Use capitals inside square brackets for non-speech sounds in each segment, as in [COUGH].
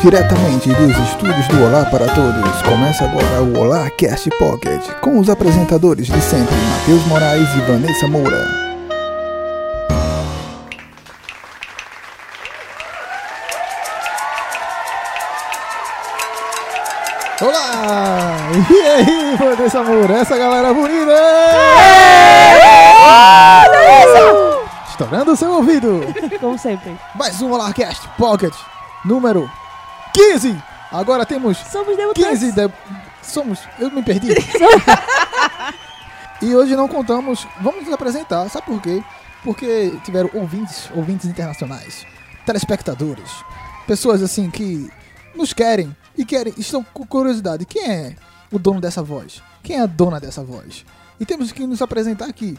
Diretamente dos estúdios do Olá para Todos, começa agora o Olá Cast Pocket, com os apresentadores de sempre, Matheus Moraes e Vanessa Moura. Olá! E aí, Vanessa Moura, essa galera bonita! Estourando o seu ouvido! Como sempre. Mais um Olá Cast Pocket, número 15! Agora temos Somos debutantes. 15 de... Somos. Eu me perdi. [LAUGHS] e hoje não contamos. Vamos nos apresentar. Sabe por quê? Porque tiveram ouvintes, ouvintes internacionais, telespectadores, pessoas assim que nos querem e querem, estão com curiosidade. Quem é o dono dessa voz? Quem é a dona dessa voz? E temos que nos apresentar aqui.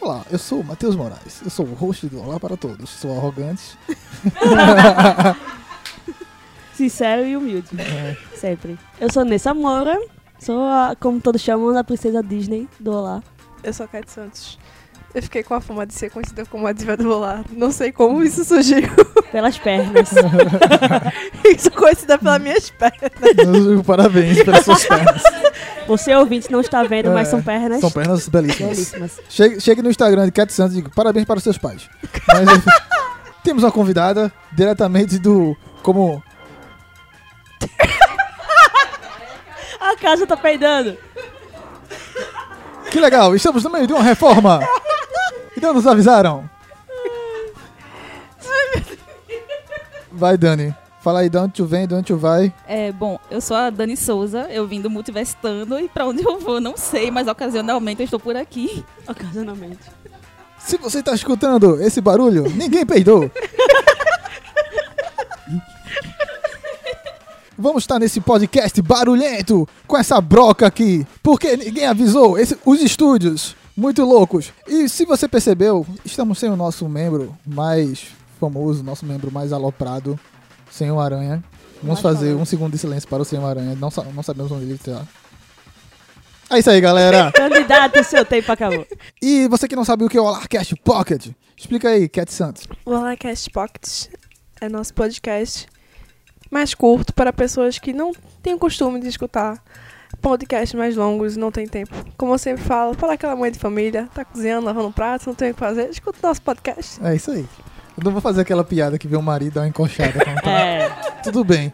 Olá, eu sou o Matheus Moraes. Eu sou o host do Olá para Todos. Sou arrogante. [LAUGHS] Sincero e humilde. É. Sempre. Eu sou Nessa Moura. Sou, a, como todos chamam, a princesa Disney do Olá. Eu sou a Kate Santos. Eu fiquei com a fama de ser conhecida como a diva do Olá. Não sei como isso surgiu. Pelas pernas. [LAUGHS] e sou conhecida pelas minhas pernas. [LAUGHS] Parabéns pelas suas pernas. Você ouvinte não está vendo, mas É, são pernas São pernas belíssimas. belíssimas. Chegue, chegue no Instagram de Cat Santos e diga parabéns para os seus pais. Mas, enfim, temos uma convidada diretamente do. Como. [LAUGHS] A casa tá peidando. Que legal, estamos no meio de uma reforma! E não nos avisaram! Vai, Dani. Fala aí de onde tu vem, de onde tu vai. É, bom, eu sou a Dani Souza, eu vim do Multivestando e pra onde eu vou não sei, mas ocasionalmente eu estou por aqui. Ocasionalmente. Se você está escutando esse barulho, ninguém peidou. [LAUGHS] Vamos estar nesse podcast barulhento com essa broca aqui, porque ninguém avisou. Esse- os estúdios, muito loucos. E se você percebeu, estamos sem o nosso membro mais famoso, nosso membro mais aloprado, Senhor Aranha. Vamos fazer um segundo de silêncio para o Senhor Aranha. Não, não sabemos onde ele está. É isso aí, galera. [LAUGHS] Candidato, seu tempo acabou. E você que não sabe o que é o Alarcast Pocket, explica aí, Cat Santos. O Olacast Pocket é nosso podcast mais curto para pessoas que não têm o costume de escutar podcasts mais longos e não tem tempo. Como eu sempre falo, para aquela mãe de família, tá cozinhando, lavando prato, não tem o que fazer, escuta o nosso podcast. É isso aí. Eu não vou fazer aquela piada que vê o marido dar uma encoxada. tá- É. Tudo bem.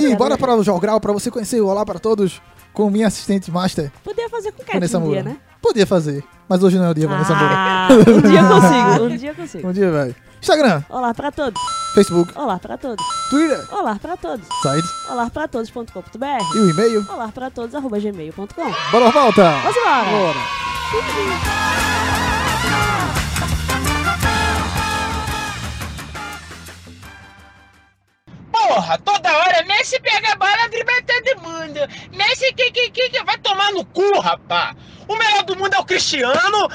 E bora para o Jogral para você conhecer o Olá para Todos com minha assistente master, Podia fazer com Cat um dia, Moura. né? Podia fazer, mas hoje não é o dia, Vanessa Moura. Ah, um dia eu consigo. [LAUGHS] Um dia eu consigo. Um dia vai. Instagram, Olá pra todos. Facebook, Olá pra todos. Twitter, Olá pra todos. site Olá pra todos.com.br. e o e-mail. Olá pra todos, arroba gmail.com. Bora, volta! Vamos embora. Bora! Porra, toda hora Messi pega a bola, dribla todo mundo. Messi que, que, que, que vai tomar no cu, rapá. O melhor do mundo é o Cristiano.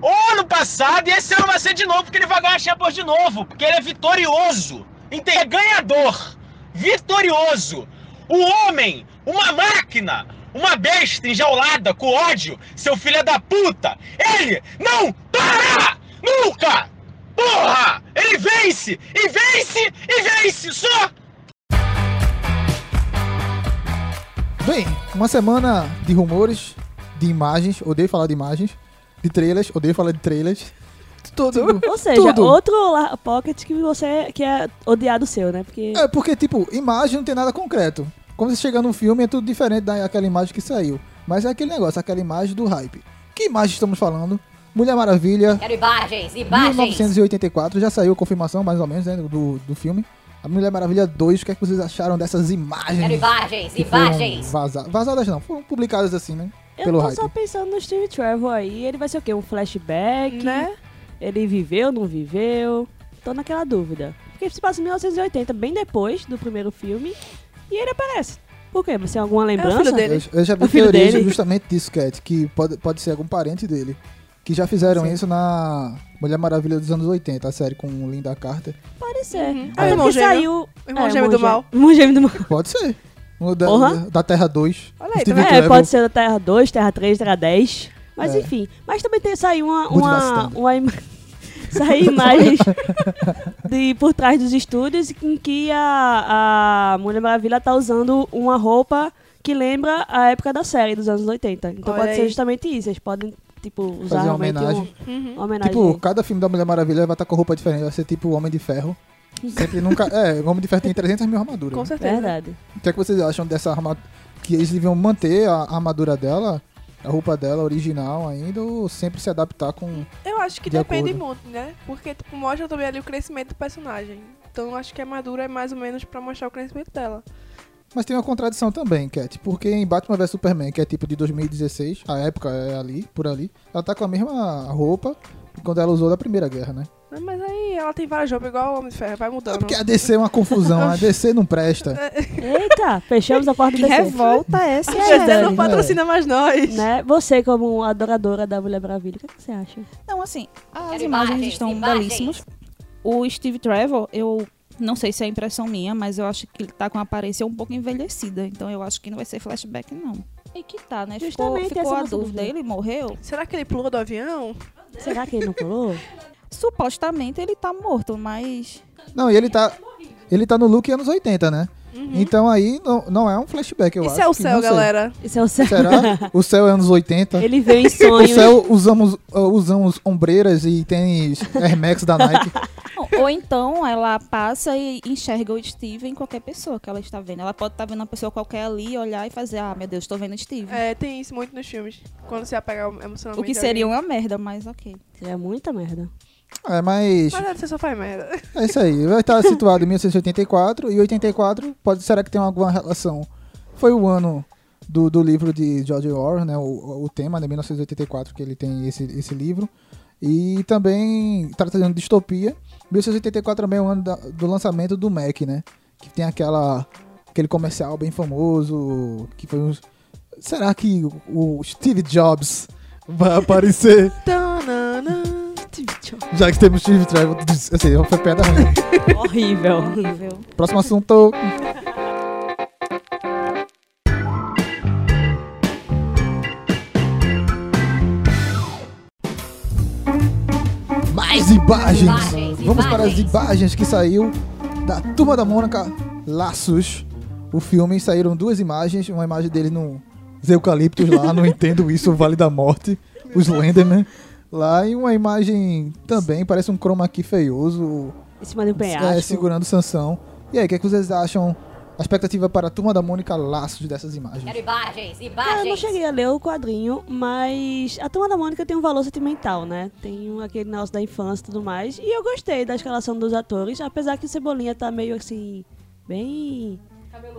O ano passado, e esse ano vai ser de novo, porque ele vai ganhar Champions de novo, porque ele é vitorioso. É ganhador. Vitorioso. O homem, uma máquina, uma besta enjaulada com ódio, seu filho da puta. Ele não para! Nunca! Porra! Ele vence! E vence! E vence! Só! Bem, uma semana de rumores, de imagens, odeio falar de imagens, de trailers, odeio falar de trailers. Tudo. Ou seja, Tudo. outro Pocket que você que é odiado seu, né? Porque É, porque, tipo, imagem não tem nada concreto. Quando você chega num filme, é tudo diferente daquela imagem que saiu. Mas é aquele negócio, aquela imagem do hype. Que imagem estamos falando? Mulher Maravilha, Quero imagens, imagens. 1984, já saiu a confirmação, mais ou menos, né, do, do filme. A Mulher Maravilha 2, o que é que vocês acharam dessas imagens? Quero imagens, imagens. vaza- Vazadas não, foram publicadas assim, né? Eu pelo tô hype. só pensando no Steve Trevor aí. Ele vai ser o quê? Um flashback? Né? Ele viveu, não viveu? Tô naquela dúvida. Porque se passa em 1980, bem depois do primeiro filme, e ele aparece. Por quê? Vai ser alguma lembrança? filho dele. Eu, eu já vi O filho teorias dele. justamente disso, Cat, que pode, pode ser algum parente dele. Que já fizeram Sim. isso na Mulher Maravilha dos anos 80, a série com Linda Carter. Pode ser. Uhum. Até Ah, irmão porque gêmeo. saiu... Irmão É, gêmeo do mal. Irmão gêmeo do mal. Pode ser. O da, Porra. da, Terra 2. Olha aí, Steve tá É, Trevor. pode ser da Terra 2, Terra 3, Terra 10. Mas É. enfim. Mas também tem, saiu uma, Muito uma, uma, ima- [LAUGHS] sair imagens de por trás dos estúdios em que a, a Mulher Maravilha tá usando uma roupa que lembra a época da série dos anos 80. Então Olha pode ser aí. justamente isso. Eles podem, tipo, usar Fazer uma homenagem. um- Uhum. uma homenagem. Tipo, cada filme da Mulher Maravilha vai estar com roupa diferente. Vai ser tipo o Homem de Ferro. Sempre nunca. É, o Homem de Ferro tem 300 mil armaduras. Com né? certeza. Verdade. O que é que vocês acham dessa armadura? Que eles deviam manter a armadura dela, a roupa dela original ainda, ou sempre se adaptar com. Eu acho que De depende acordo. muito, né? Porque, tipo, mostra também ali o crescimento do personagem. Então, eu acho que a armadura é mais ou menos pra mostrar o crescimento dela. Mas tem uma contradição também, Cat, porque em Batman vs Superman, que é tipo de 2016, a época é ali, por ali, ela tá com a mesma roupa que quando ela usou da Primeira Guerra, né? Não, Mas aí ela tem várias roupas igual o Homem de Ferro, vai É mudando. porque a DC é uma confusão, a DC não presta. [LAUGHS] Eita, fechamos a porta do DC. revolta é essa, A é, DC não patrocina mais nós. Né? Você, como adoradora da Mulher Maravilha, o que, é que você acha? Não, assim, as Quero imagens, imagens, estão imagens. belíssimas. O Steve Trevor, eu não sei se é impressão minha, mas eu acho que ele tá com a aparência um pouco envelhecida. Então eu acho que não vai ser flashback, não. E que tá, né? Ficou, Justamente ficou essa é a dúvida. dúvida. Ele morreu? Será que ele pulou do avião? Será que ele não pulou? Supostamente ele tá morto, mas. Não, e ele tá. Ele tá no look anos 80, né? Então aí não, não é um flashback, eu Isso acho. é o céu, galera. Isso é o céu. Será? O céu é anos 80. [LAUGHS] Ele veio em O sonhos. céu usamos, uh, usamos ombreiras e tênis Air Max da Nike. [LAUGHS] Ou, então ela passa e enxerga o Steve em qualquer pessoa que ela está vendo. Ela pode estar vendo uma pessoa qualquer ali, olhar e fazer, ah, meu Deus, estou vendo o Steve. É, tem isso muito nos filmes. Quando se apega emocionalmente. o que seria alguém. uma merda, mas ok. É muita merda. É, mas Mas você só faz merda. é isso aí. Vai estar situado em 1984 e 84 pode será que tem alguma relação? Foi o ano do, do livro de George Orwell, né? O, o tema, né? 1984 que ele tem esse, esse livro. E também trata de distopia. 1984 também é o ano da- do lançamento do Mac, né? Que tem aquela aquele comercial bem famoso que foi uns Será que o- o Steve Jobs vai aparecer? [LAUGHS] Já que temos Steve Trevor, assim, foi ruim. [LAUGHS] Horrível. Horrível. Próximo assunto. Mais imagens. Imagens, Vamos para as imagens. imagens que saiu da Turma da Mônica Laços. O filme saíram duas imagens, uma imagem dele no os eucaliptos lá, não entendo isso, o Vale da Morte, os Lenderman lá e uma imagem também, parece um chroma key feioso, Em cima de um é, penhasco. segurando Sansão. E aí, o que, é que vocês acham? A expectativa para a turma da Mônica Laços dessas imagens. Quero imagens, Eu não imagens. cheguei a ler o quadrinho, mas a Turma da Mônica tem um valor sentimental, né? Tem aquele negócio da infância e tudo mais. E eu gostei da escalação dos atores, apesar que o Cebolinha tá meio assim, bem... Bem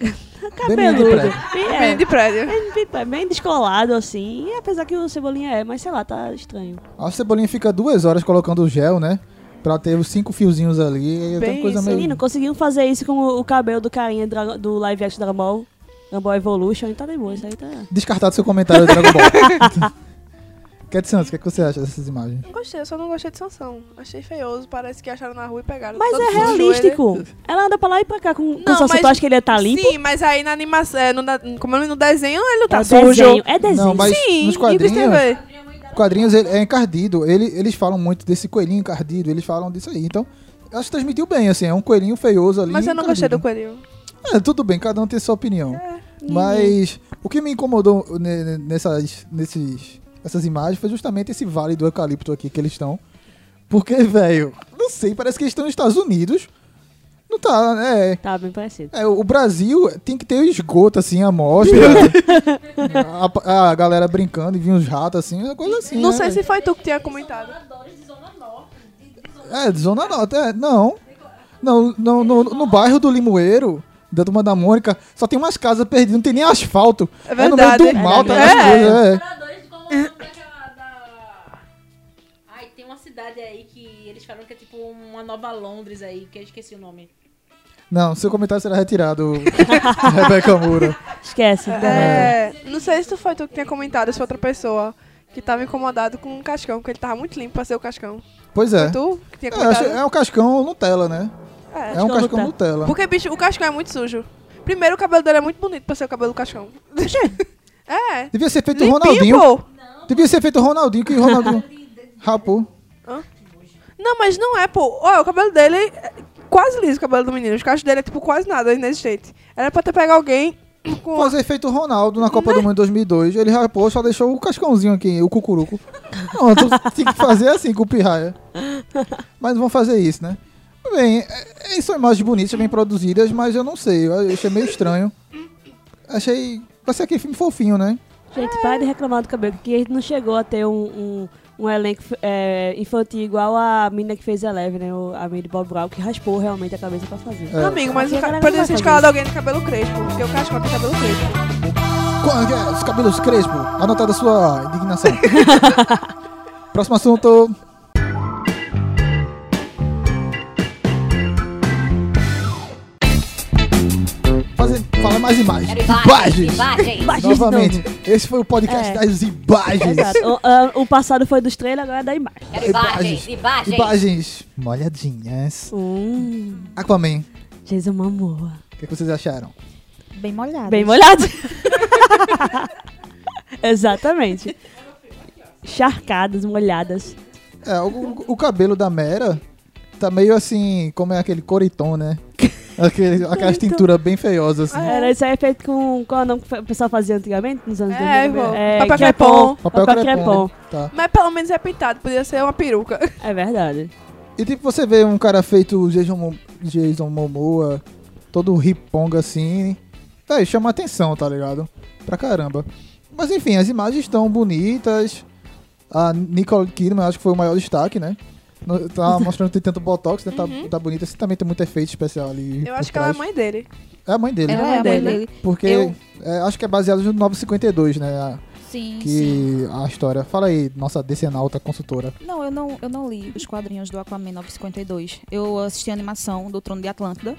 [LAUGHS] Cabeludo. menino de prédio. Bem, é, de prédio. bem, bem descolado, assim. E apesar que o Cebolinha é, mas sei lá, tá estranho. A Cebolinha fica duas horas colocando o gel, né? Pra ter os cinco fiozinhos ali. Bem coisa isso. meio... Menino, conseguiam fazer isso com o, o cabelo do carinha do, live action Dragon Ball. Dragon Ball Evolution, e tá de boa, isso aí tá... Descartado seu comentário do Dragon Ball. [LAUGHS] Cat Santos, o que, é que você acha dessas imagens? Não gostei, eu só não gostei de Sansão. Achei feioso, parece que acharam na rua e pegaram. Mas Todo é sujo ele. realístico. Ela anda pra lá e pra cá com, com Não, Sansão. mas- Tu acha que ele ia estar limpo? Sim, mas aí na animação, é, no, da- como no desenho, ele não tá é sujo. desenho, é desenho. Não, mas Sim, nos quadrinhos, quadrinhos ele é encardido. Ele, eles falam muito desse coelhinho encardido, eles falam disso aí. Então, eu acho que transmitiu bem, assim. É um coelhinho feioso ali. Mas eu não gostei do encardido. coelhinho. É, tudo bem, cada um tem sua opinião. Mas o que me incomodou ne- ne- nessas, nesses, essas imagens foi justamente esse vale do eucalipto aqui que eles estão. Porque, velho, não sei, parece que eles estão nos Estados Unidos. Não tá, é. Tá bem parecido. É, o Brasil tem que ter o esgoto, assim, a mostra. a, a galera brincando e vir uns ratos, assim, uma coisa assim. Não né, sei se foi tu que tinha comentado. É, de Zona Norte, é, não. Não, no, no, no bairro do Limoeiro, da Turma da Mônica, só tem umas casas perdidas, não tem nem asfalto. É É no meio verdade. do mal, tá É. as coisas, é. Moradores de como o nome daquela da. Ai, tem uma cidade aí que eles falam que é tipo uma nova Londres aí, que eu esqueci o nome. Não, seu comentário será retirado, [LAUGHS] Rebeca Moura. Esquece. É, não sei se tu foi tu que tinha comentado, se foi outra pessoa que tava incomodado com o cascão, porque ele tava muito limpo pra ser o cascão. Pois é. Foi tu que tinha É, comentado? é um cascão Nutella, né? É. É um Cascão Nutella. Nutella. Porque, bicho, o cascão é muito sujo. Primeiro, o cabelo dele é muito bonito pra ser o cabelo do cascão. [LAUGHS] é. Devia ser feito o Limpinho, Ronaldinho. pô. Devia ser feito o Ronaldinho, que o Ronaldinho [LAUGHS] rapou. Não, mas não é, pô. Olha, o cabelo dele é quase liso, o cabelo do menino. Os cachos dele é tipo quase nada, inexistente. Era pra ter pego alguém [COUGHS] com. Fazer feito o Ronaldo na Copa do Mundo em 2002. Ele rapou, só deixou o cascãozinho aqui, o cucuruco. Não, tu [LAUGHS] tem que fazer assim com o pirraia. Mas não vão fazer isso, né? Bem, é, é- são imagens bonitas, bem produzidas, mas eu não sei. Eu achei meio estranho. Achei. Vai ser aquele filme fofinho, né? Gente, para de reclamar do cabelo, porque a gente não chegou a ter um, um, um elenco é, infantil igual a menina que fez Eleven, né? o- A Millie Bob Brown, que raspou realmente a cabeça pra fazer. É. Amigo, mas o ca... poderia ser escalado alguém de cabelo crespo. Porque o Cascão tem cabelo crespo. Qual é? Os cabelos crespo. Anotada a sua indignação. [LAUGHS] Próximo assunto. Fala mais imagens. Imagens. Imagens Novamente, esse foi o podcast É. das imagens. Exato. O, ah, o passado foi dos trailers, agora é da imagem. Imagens. Imagens molhadinhas. Hum, Aquaman, Jason Momoa. o que, que vocês acharam? Bem molhado. Bem molhado. [LAUGHS] Exatamente. Charcadas, molhadas. É, o, o- o cabelo da Mera tá meio assim, como é aquele coriton, né? Aquele, aquelas tinturas bem feiosas, assim. Era isso aí é feito com. Qual é o nome que o pessoal fazia antigamente, nos anos É, 2000? pô. Papel crepom. Papel, Papel crepom. crepom. Tá. Mas pelo menos é pintado, podia ser uma peruca. É verdade. E tipo, você vê um cara feito Jason, Jason Momoa, todo riponga assim, tá, chama atenção, tá ligado? Pra caramba. Mas enfim, as imagens estão bonitas. A Nicole Kidman acho que foi o maior destaque, né? Tá [LAUGHS] mostrando que tem tanto botox, né? Tá, tá bonita. Você também tem muito efeito especial ali. Eu acho que ela é trás. mãe dele. É a mãe dele. Ela né? é a mãe dele. Porque Eu- é, acho que é baseado no 952, né? a- Sim, sim. que a história. Fala aí, nossa decenalta consultora. Não, eu não, eu não li os quadrinhos do Aquaman 952. Eu assisti a animação do Trono de Atlântida.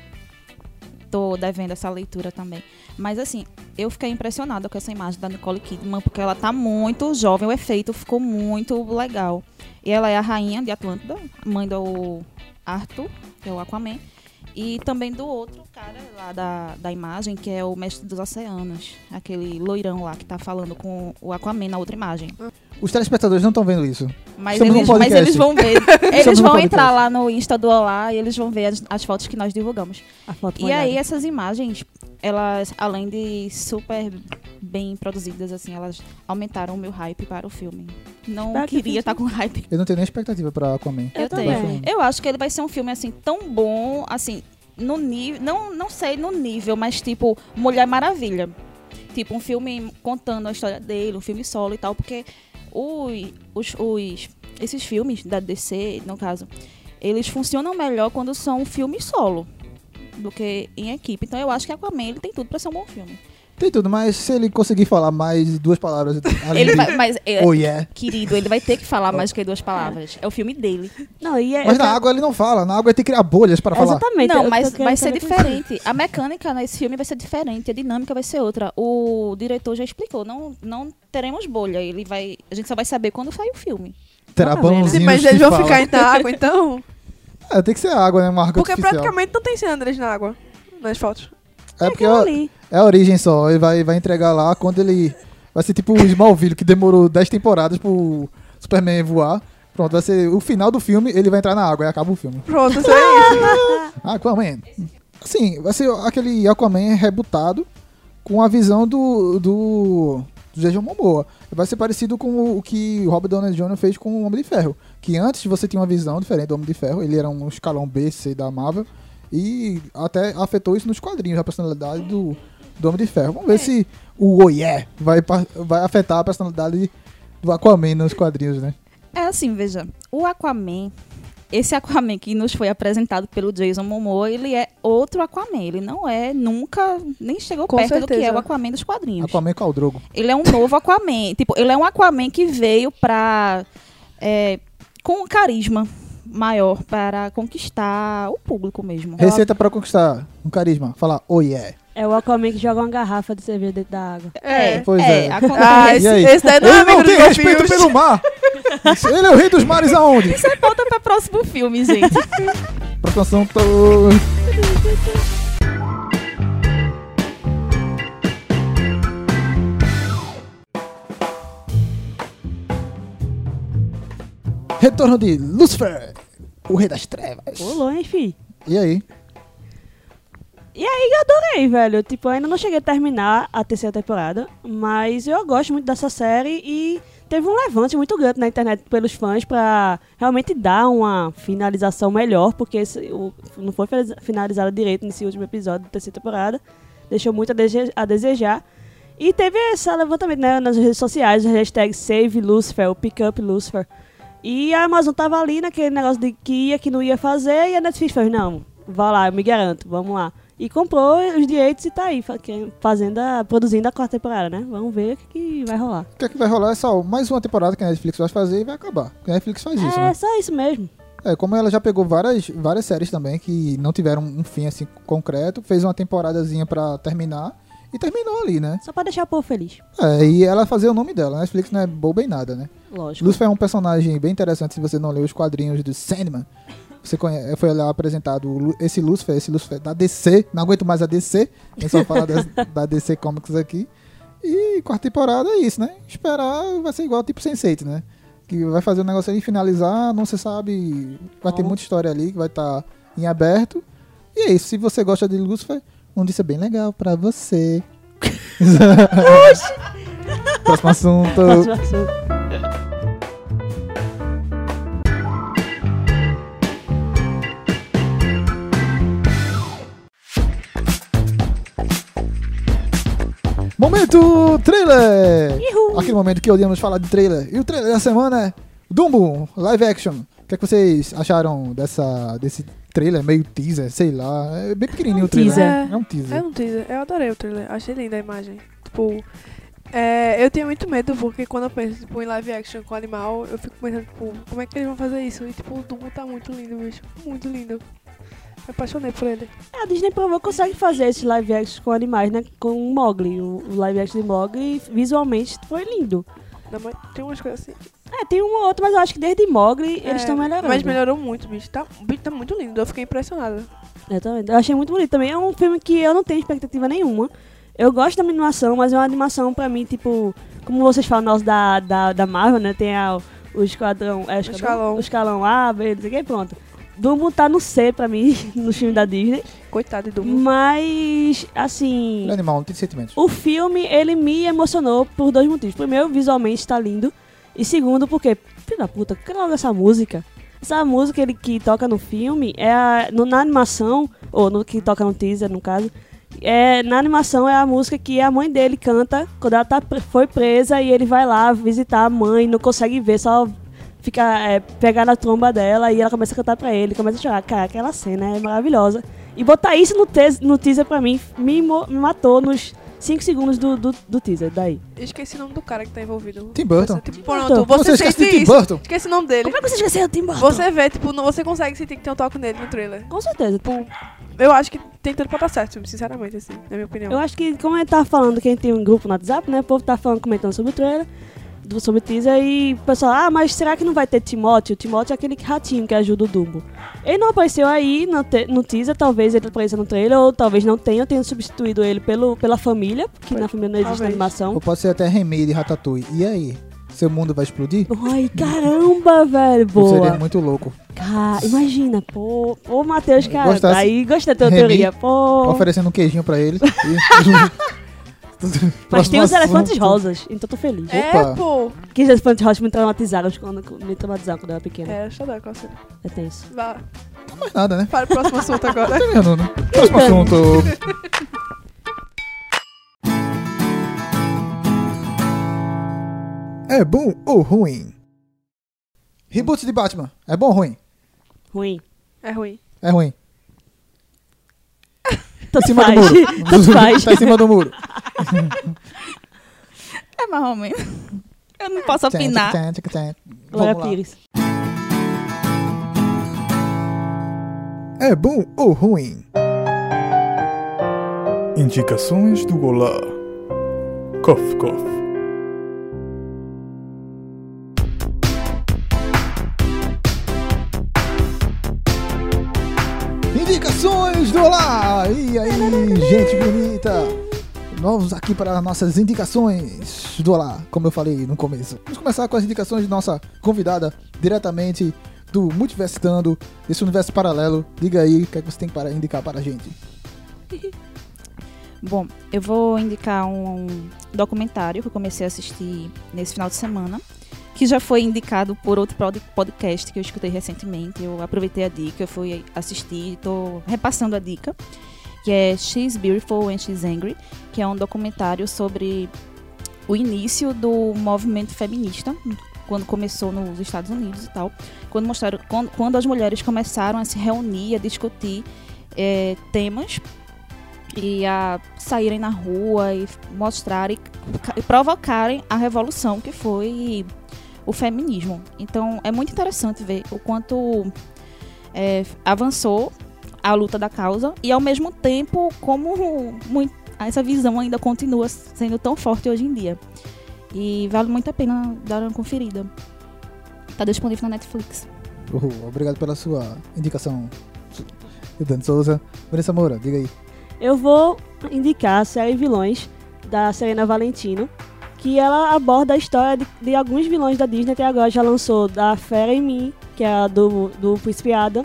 Tô devendo essa leitura também. Mas assim, eu fiquei impressionada com essa imagem da Nicole Kidman, porque ela tá muito jovem, o efeito ficou muito legal. E ela é a rainha de Atlântida, mãe do Arthur, que é o Aquaman. E também do outro cara lá da, da imagem, que é o mestre dos oceanos. Aquele loirão lá que tá falando com o Aquaman na outra imagem. Os telespectadores não estão vendo isso. Mas eles, mas eles vão ver. [LAUGHS] Eles vão entrar lá no Insta do Olá e eles vão ver as, as fotos que nós divulgamos. A foto E aí, essas imagens, elas, além de super bem produzidas, assim, elas aumentaram o meu hype para o filme. Não queria estar com hype. Eu não tenho nem expectativa pra Aquaman. Eu Eu tenho. Eu acho que ele vai ser um filme, assim, tão bom, assim, no nível. Não, não sei no nível, mas tipo, Mulher Maravilha. Tipo, um filme contando a história dele, um filme solo e tal, porque os, os, os- esses filmes da DC, no caso, eles funcionam melhor quando são um filme solo do que em equipe. Então eu acho que Aquaman ele tem tudo pra ser um bom filme. Tem tudo, mas se ele conseguir falar mais duas palavras [LAUGHS] Ele de vai, [LAUGHS] mas, é, oh yeah. querido, ele vai ter que falar [LAUGHS] mais do que duas palavras. É o filme dele. Não, e é, Mas na quero- água ele não fala. Na água ele tem que criar bolhas para falar. Exatamente. Não, mas vai ser diferente. A mecânica nesse filme vai ser diferente, a dinâmica vai ser outra. O diretor já explicou, não, não teremos bolha. Ele vai, a gente só vai saber quando sair o filme. Terá balãozinhos Mas eles vão ficar na água, então? É, tem que ser água, né? Água Porque artificial. praticamente não tem deles na água. Nas fotos. É porque Aquela é, é a origem só. Ele vai, vai entregar lá quando ele... Vai ser tipo o Smallville, que demorou 10 temporadas pro Superman voar. Pronto, vai ser o final do filme, ele vai entrar na água e acaba o filme. Pronto, isso é isso. [LAUGHS] Aquaman. Assim, vai ser aquele Aquaman rebutado com a visão do, do, do Jason Momoa. Vai ser parecido com o que o Robert Downey Jr. fez com o Homem de Ferro. Que antes você tinha uma visão diferente do Homem de Ferro. Ele era um escalão B, C da Marvel. E até afetou isso nos quadrinhos, a personalidade do, do Homem de Ferro. Vamos ver se o Oh Yeah vai, vai afetar a personalidade do Aquaman nos quadrinhos, né? É assim, veja, o Aquaman, esse Aquaman que nos foi apresentado pelo Jason Momoa, ele é outro Aquaman. Ele não é nunca, nem chegou Com perto do que é certeza. o Aquaman dos quadrinhos. Aquaman Caldrogo. Ele é um novo Aquaman. tipo, ele é um Aquaman que veio pra. é, com carisma maior para conquistar o público mesmo. Receita pra conquistar um carisma. Falar Oh Yeah. É o Aquaman que joga uma garrafa de cerveja dentro da água. É, Pois é. Ah, acontece. esse, esse daí não é Ele não amigo tem respeito pelo mar. [LAUGHS] Ele é o rei dos mares aonde? Isso é pauta para próximo filme, gente. Próximo assunto. Retorno de Lucifer. o Rei das Trevas. Pulou, hein, fi? E aí? E aí eu adorei, velho. Tipo, eu ainda não cheguei a terminar a terceira temporada, mas eu gosto muito dessa série e teve um levante muito grande na internet pelos fãs pra realmente dar uma finalização melhor, porque esse- o- não foi finaliza- finalizada direito nesse último episódio da terceira temporada. Deixou muito a, dese- a desejar. E teve esse levantamento né, nas redes sociais, hashtag Save Lucifer, o Pick Up Lucifer. E a Amazon tava ali naquele negócio de que ia, que não ia fazer, e a Netflix fez, não, vá lá, eu me garanto, vamos lá. E comprou os direitos e tá aí, fazendo a, produzindo a quarta temporada, né? Vamos ver o que, que vai rolar. O que é que vai rolar é só mais uma temporada que a Netflix vai fazer e vai acabar. Porque a Netflix faz isso, é, né? só isso mesmo. É, como ela já pegou várias, várias séries também que não tiveram um fim assim concreto, fez uma temporadazinha pra terminar e terminou ali, né? Só pra deixar o povo feliz. É, e ela fazer o nome dela. A Netflix não é boba em nada, né? Lógico. Lucifer é um personagem bem interessante se você não leu os quadrinhos do Sandman. Você conhece, foi lá apresentado esse Lucifer, esse Lucifer da DC. Não aguento mais a DC. Eu só falar das- [LAUGHS] da DC Comics aqui. E quarta temporada é isso, né? Esperar vai ser igual tipo Sense8, né? Que vai fazer o negócio ali finalizar, não se sabe. Vai ter muita história ali que vai estar em aberto. E é isso. Se você gosta de Lucifer, um disso é bem legal pra você. [LAUGHS] Próximo assunto. Próximo assunto. Momento trailer! Ihu. Aquele momento que odiamos falar de trailer. E o trailer da semana é Dumbo, live action. O que, é que vocês acharam dessa, desse trailer, meio teaser, sei lá. É bem pequenininho É um o trailer. teaser. É um teaser. É um teaser. Eu adorei o trailer. Achei linda a imagem. Tipo, é, eu tenho muito medo porque quando eu penso tipo, em live action com animal, eu fico pensando, tipo, como é que eles vão fazer isso? E tipo, o Dumbo tá muito lindo, bicho. Muito lindo. Me apaixonei por ele. É, A Disney provou que consegue fazer esses live action com animais, né? Com o Mogli. O, o live action de Mogli, visualmente, foi lindo. Não, mas tem umas coisas assim. É, tem um ou outro, mas eu acho que desde Mogli eles É, estão melhorando. Mas melhorou muito, bicho. Tá, o bicho tá muito lindo. Eu fiquei impressionada. Eu também. Eu achei muito bonito também. É um filme que eu não tenho expectativa nenhuma. Eu gosto da animação, mas é uma animação pra mim, tipo, como vocês falam, nós da, da, da Marvel, né? Tem a, o esquadrão. É, o escalão. O escalão A, B, não sei o que, pronto. Dumbo tá no C pra mim, [LAUGHS] no filme da Disney. Coitado do Dumbo. Mas, assim. Ele é animal, não tem sentimentos. O filme, ele me emocionou por dois motivos. Primeiro, visualmente tá lindo. E segundo, porque, filho da puta, que logo essa música? Essa música ele que toca no filme, é a, no- na animação, ou no que toca no teaser, no caso, é, na animação é a música que a mãe dele canta quando ela tá, foi presa e ele vai lá visitar a mãe, não consegue ver, só fica é, pegar na tromba dela e ela começa a cantar pra ele, começa a chorar. Cara, aquela cena é maravilhosa. E botar isso no, te no teaser pra mim me, me matou nos 5 segundos do, do, do teaser, daí. Eu esqueci o nome do cara que tá envolvido. Tim Burton. Você, tipo, Burton. pronto, você, Você sente Tim isso. Burton? Esqueci o nome dele. Como é que você esqueceu o Tim Burton? Você vê, tipo, não, você consegue sentir que tem um toque nele no trailer. Com certeza. Tipo, eu acho que tem tudo pra dar certo, sinceramente, assim, na minha opinião. Eu acho que, como a gente tava falando que a gente tem um grupo no WhatsApp, né? O povo tá falando, comentando sobre o trailer, sobre o teaser, e o pessoal, ah, mas será que não vai ter Timóteo? O Timóteo é aquele ratinho que ajuda o Dumbo. Ele não apareceu aí no, te- no teaser, talvez ele apareça no trailer, ou talvez não tenha, eu tenha substituído ele pelo, pela família, porque na família não existe Talvez. animação. Ou pode ser até remake de Ratatouille. E aí? Seu mundo vai explodir? Ai, caramba, velho, Ou seria boa. muito louco. Cara, imagina, pô, pô, Matheus, cara, Gostasse? aí gostei da tua Remy, teoria, pô. Oferecendo um queijinho pra ele. [LAUGHS] [LAUGHS] [LAUGHS] Mas tem os elefantes rosas, então tô feliz. É, Opa. pô. Que os elefantes rosas me traumatizaram quando, me traumatizaram quando eu era pequena. É, deixa eu dar com você. É tenso. Vá, Não mais nada, né? para o próximo assunto [LAUGHS] agora. Terminando, né? Próximo assunto. É bom ou ruim? Reboot de Batman. É bom ou ruim? Ruim. É ruim. É ruim. Tanto em cima faz. do muro. [LAUGHS] Tanto faz. tá em cima do muro. [LAUGHS] É mais ou menos. Eu não posso opinar. Tchan, tchan, tchan, tchan. Glória Vamos lá. Pires. É bom ou ruim? Indicações do Olá. Cof, cof. Indicações do Olá! E aí, gente bonita? Vamos aqui para as nossas indicações do Olá, como eu falei no começo. Vamos começar com as indicações de nossa convidada diretamente do Multiversitando, desse universo paralelo. Diga aí o que, é que você tem para indicar para a gente. [LAUGHS] Bom, eu vou indicar um documentário que eu comecei a assistir nesse final de semana, que já foi indicado por outro pod- podcast que eu escutei recentemente. Eu aproveitei a dica, fui assistir, estou repassando a dica, que é She's Beautiful and She's Angry, que é um documentário sobre o início do movimento feminista, quando começou nos Estados Unidos e tal, quando mostraram quando, quando as mulheres começaram a se reunir, a discutir eh, temas e a saírem na rua e mostrarem e provocarem a revolução que foi o feminismo. Então é muito interessante ver o quanto é, avançou a luta da causa e ao mesmo tempo como mui- essa visão ainda continua sendo tão forte hoje em dia. E vale muito a pena dar uma conferida. Tá disponível na Netflix. Oh, obrigado pela sua indicação, Dani Souza. Vanessa Moura, diga aí. Eu vou indicar a série Vilões, da Serena Valentino, que ela aborda a história de, de alguns vilões da Disney até agora. Já lançou da Fera em Mim, que é a do, do Príncipe Adam.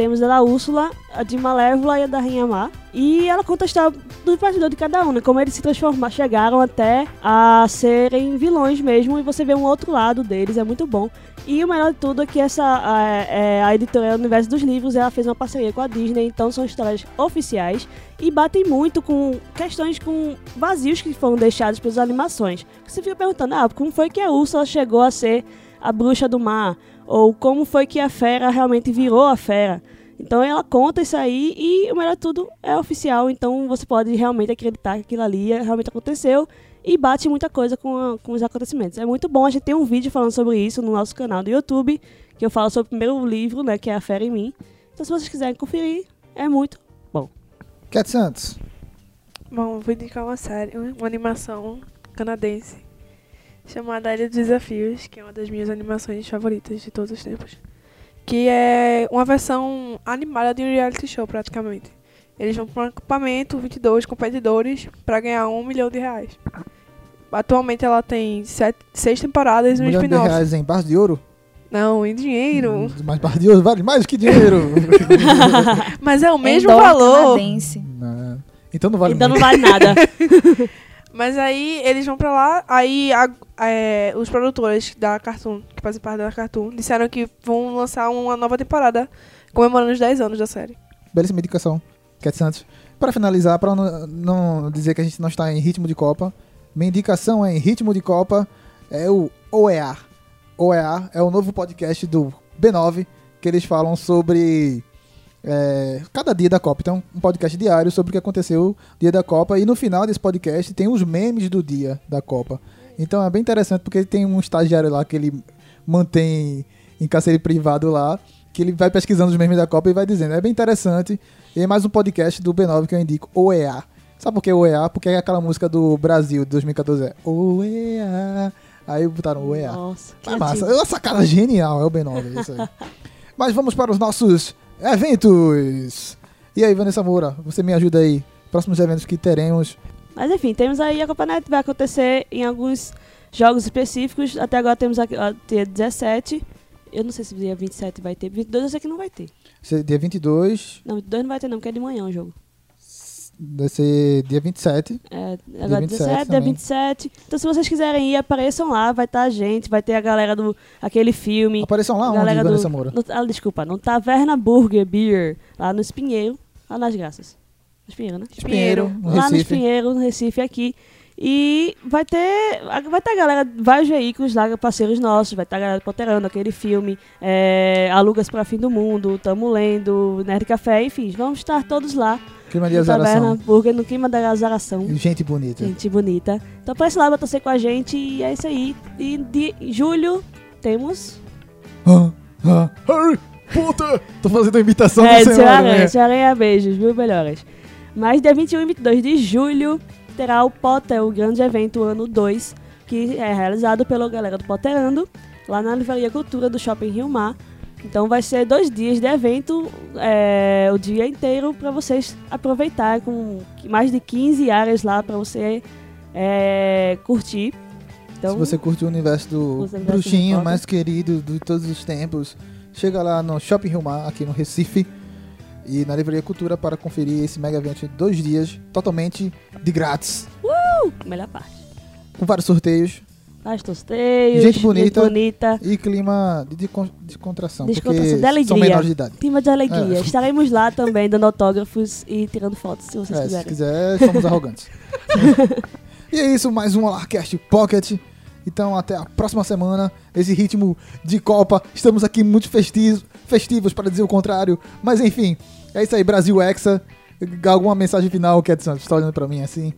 Temos a da Úrsula, a de Malévola e a da Rainha Má. E ela conta a história do bastidor de cada um, né? Como eles se transformaram, chegaram até a serem vilões mesmo. E você vê um outro lado deles, é muito bom. E o melhor de tudo é que essa a, é, a editora Universo dos Livros ela fez uma parceria com a Disney, então são histórias oficiais e batem muito com questões com vazios que foram deixados pelas animações. Você fica perguntando, ah, como foi que a Úrsula chegou a ser a bruxa do mar? Ou como foi que a fera realmente virou a fera? Então ela conta isso aí e o melhor de tudo é oficial, então você pode realmente acreditar que aquilo ali realmente aconteceu e bate muita coisa com, a- com os acontecimentos. É muito bom, a gente tem um vídeo falando sobre isso no nosso canal do YouTube, que eu falo sobre o primeiro livro, né, que é A Fera em Mim. Então se vocês quiserem conferir, é muito Cat Santos. Bom, eu vou indicar uma série, uma animação canadense chamada Ilha dos Desafios, que é uma das minhas animações favoritas de todos os tempos. Que é uma versão animada de um reality show, praticamente. Eles vão para um acampamento, 22 competidores, para ganhar um milhão de reais. Atualmente ela tem sete, seis temporadas e Um um milhão de spin-off. reais em barras de ouro? Não, em dinheiro. Hum, Mas barras de ouro vale mais que dinheiro. [LAUGHS] Mas é o Em mesmo valor. canadense. Não. Então não vale então muito. não vale nada. [LAUGHS] Mas aí eles vão pra lá, aí a- é, os produtores da Cartoon, que fazem parte da Cartoon, disseram que vão lançar uma nova temporada comemorando os 10 anos da série. Belíssima indicação, Cat Santos. Para finalizar, para não, não dizer que a gente não está em ritmo de Copa, minha indicação é em ritmo de Copa é o OEA. OEA é o novo podcast do B9 que eles falam sobre é, cada dia da Copa. Então, um podcast diário sobre o que aconteceu no dia da Copa. E no final desse podcast tem os memes do dia da Copa. Então é bem interessante porque tem um estagiário lá que ele mantém em cárcere privado lá, que ele vai pesquisando os memes da Copa e vai dizendo. É bem interessante. E é mais um podcast do B9 que eu indico, OEA. Sabe por que OEA? Porque é aquela música do Brasil de 2014. É OEA. Aí botaram OEA. Nossa, É massa. criativo. É uma sacada genial, é o B9, é isso aí. [LAUGHS] Mas vamos para os nossos eventos. E aí, Vanessa Moura, você me ajuda aí. Próximos eventos que teremos. Mas enfim, temos aí a Copa Net, vai acontecer em alguns jogos específicos. Até agora temos aqui, ó, dia 17. Eu não sei se dia 27 vai ter. 22 eu sei que não vai ter. Dia 22, Não, 22 não vai ter não, porque é de manhã o jogo. Vai ser dia 27. É, agora 27 17, dia também. 27. Então se vocês quiserem ir, apareçam lá, vai estar a gente, vai ter a galera do aquele filme. Apareçam lá a onde, galera Vanessa do, Moura? no, ah, desculpa, no Taverna Burger Beer, lá no Espinheiro, lá nas Graças. No Espinheiro, né? Espinheiro, no lá no Recife. Espinheiro, no Recife, aqui. E vai ter. Vai ter a galera, vários veículos lá, parceiros nossos, vai ter a galera poterando aquele filme, é, Alugas para Fim do Mundo, Tamo Lendo, Nerd Café, enfim, vamos estar todos lá. Clima de azaração. Burger, no clima da azaração. E Gente bonita. Gente bonita. Então aparece lá, vai torcer com a gente e é isso aí. E de julho temos. Ah, ah! Tô fazendo a imitação é, do senhor. Aranha, né? Senhor Aranha, beijos, mil melhores. Mas dia 21 e 22 de julho terá o Potter, o grande evento ano 2, que é realizado pela galera do Potterando, lá na Livraria Cultura do Shopping Rio Mar. Então vai ser dois dias de evento, é, o dia inteiro, para vocês aproveitar com mais de 15 áreas lá para você é, curtir. Então, Se você curte o universo do bruxinho mais querido de todos os tempos, chega lá no Shopping Rio Mar, aqui no Recife, e na Livraria Cultura para conferir esse mega evento de dois dias, totalmente de grátis, Melhor parte. com vários sorteios Faz tosteios. Gente bonita. bonita. e clima de, de, con- de contração, Descontração, de alegria. são menores de idade. Clima de alegria. É. Estaremos lá também dando autógrafos e tirando fotos, se vocês É, se quiserem. quiser, somos arrogantes. [LAUGHS] e é isso, mais um Alarcast Pocket. Então, até a próxima semana. Esse ritmo de Copa. Estamos aqui muito festivos, festivos para dizer o contrário. Mas enfim, é isso aí, Brasil Hexa. Alguma mensagem final, Kedson? Você tá olhando pra mim assim?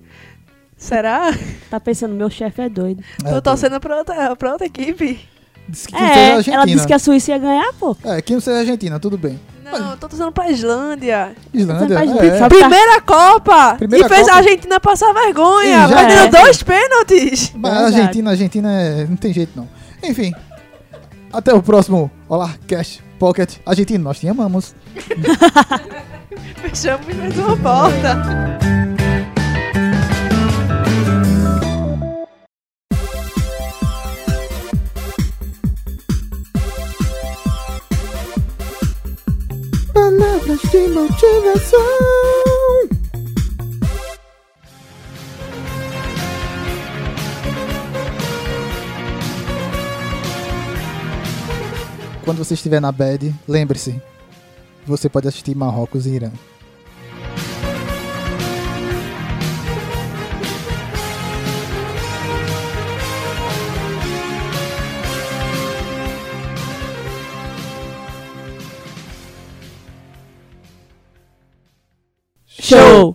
Será? Tá pensando, meu chefe é doido. É, Tô torcendo pra outra, pra outra equipe. Disse que seja É, Argentina. ela disse que a Suíça ia ganhar, pô. É, que não seja Argentina, tudo bem. Não, eu tô torcendo pra Islândia. Islândia, faz é, bem, é. Primeira Copa! Primeira e fez Copa. a Argentina passar vergonha, já perdendo é. dois pênaltis. Mas a. Argentina, a Argentina é- não tem jeito não. Enfim, até o próximo Olá Cash Pocket. Argentina, nós te amamos. [LAUGHS] Fechamos mais uma porta. De motivação. Quando você estiver na bed, lembre-se, você pode assistir Marrocos e Irã. Show!